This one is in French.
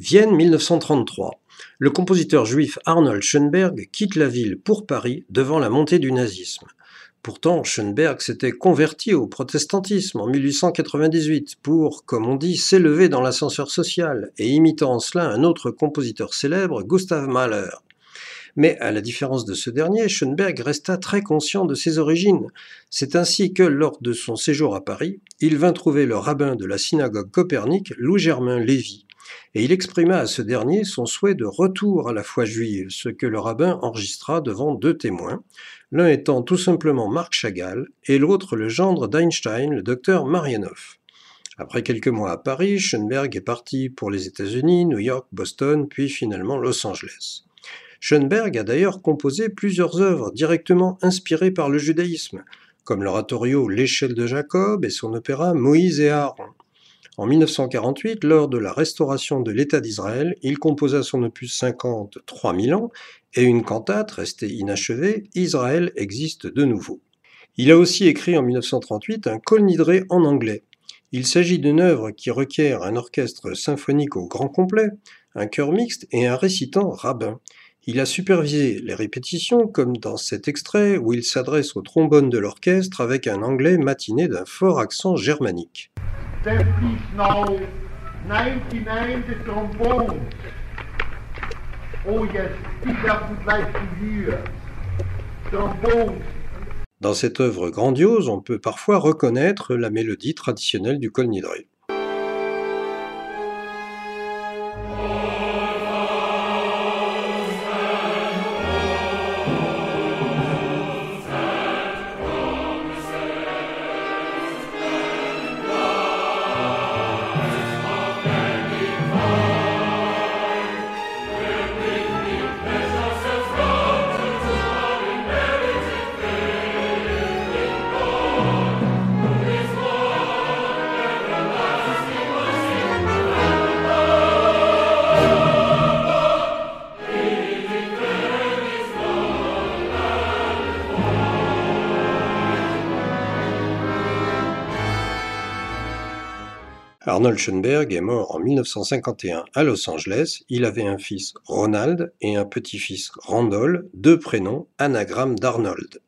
Vienne 1933. Le compositeur juif Arnold Schoenberg quitte la ville pour Paris devant la montée du nazisme. Pourtant, Schoenberg s'était converti au protestantisme en 1898 pour, comme on dit, s'élever dans l'ascenseur social et imitant en cela un autre compositeur célèbre, Gustav Mahler. Mais à la différence de ce dernier, Schoenberg resta très conscient de ses origines. C'est ainsi que, lors de son séjour à Paris, il vint trouver le rabbin de la synagogue Copernic, Louis-Germain Lévy, et il exprima à ce dernier son souhait de retour à la foi juive, ce que le rabbin enregistra devant deux témoins, l'un étant tout simplement Marc Chagall et l'autre le gendre d'Einstein, le docteur Marianoff. Après quelques mois à Paris, Schoenberg est parti pour les États-Unis, New York, Boston, puis finalement Los Angeles. Schoenberg a d'ailleurs composé plusieurs œuvres directement inspirées par le judaïsme, comme l'oratorio L'échelle de Jacob et son opéra Moïse et Aaron. En 1948, lors de la restauration de l'État d'Israël, il composa son opus 50 3000 ans et une cantate restée inachevée, Israël existe de nouveau. Il a aussi écrit en 1938 un Kol Nidré en anglais. Il s'agit d'une œuvre qui requiert un orchestre symphonique au grand complet, un chœur mixte et un récitant rabbin. Il a supervisé les répétitions, comme dans cet extrait où il s'adresse au trombone de l'orchestre avec un anglais matiné d'un fort accent germanique. Dans cette œuvre grandiose, on peut parfois reconnaître la mélodie traditionnelle du Kol Nidre. Arnold Schoenberg est mort en 1951 à Los Angeles. Il avait un fils Ronald et un petit-fils Randall, deux prénoms, anagramme d'Arnold.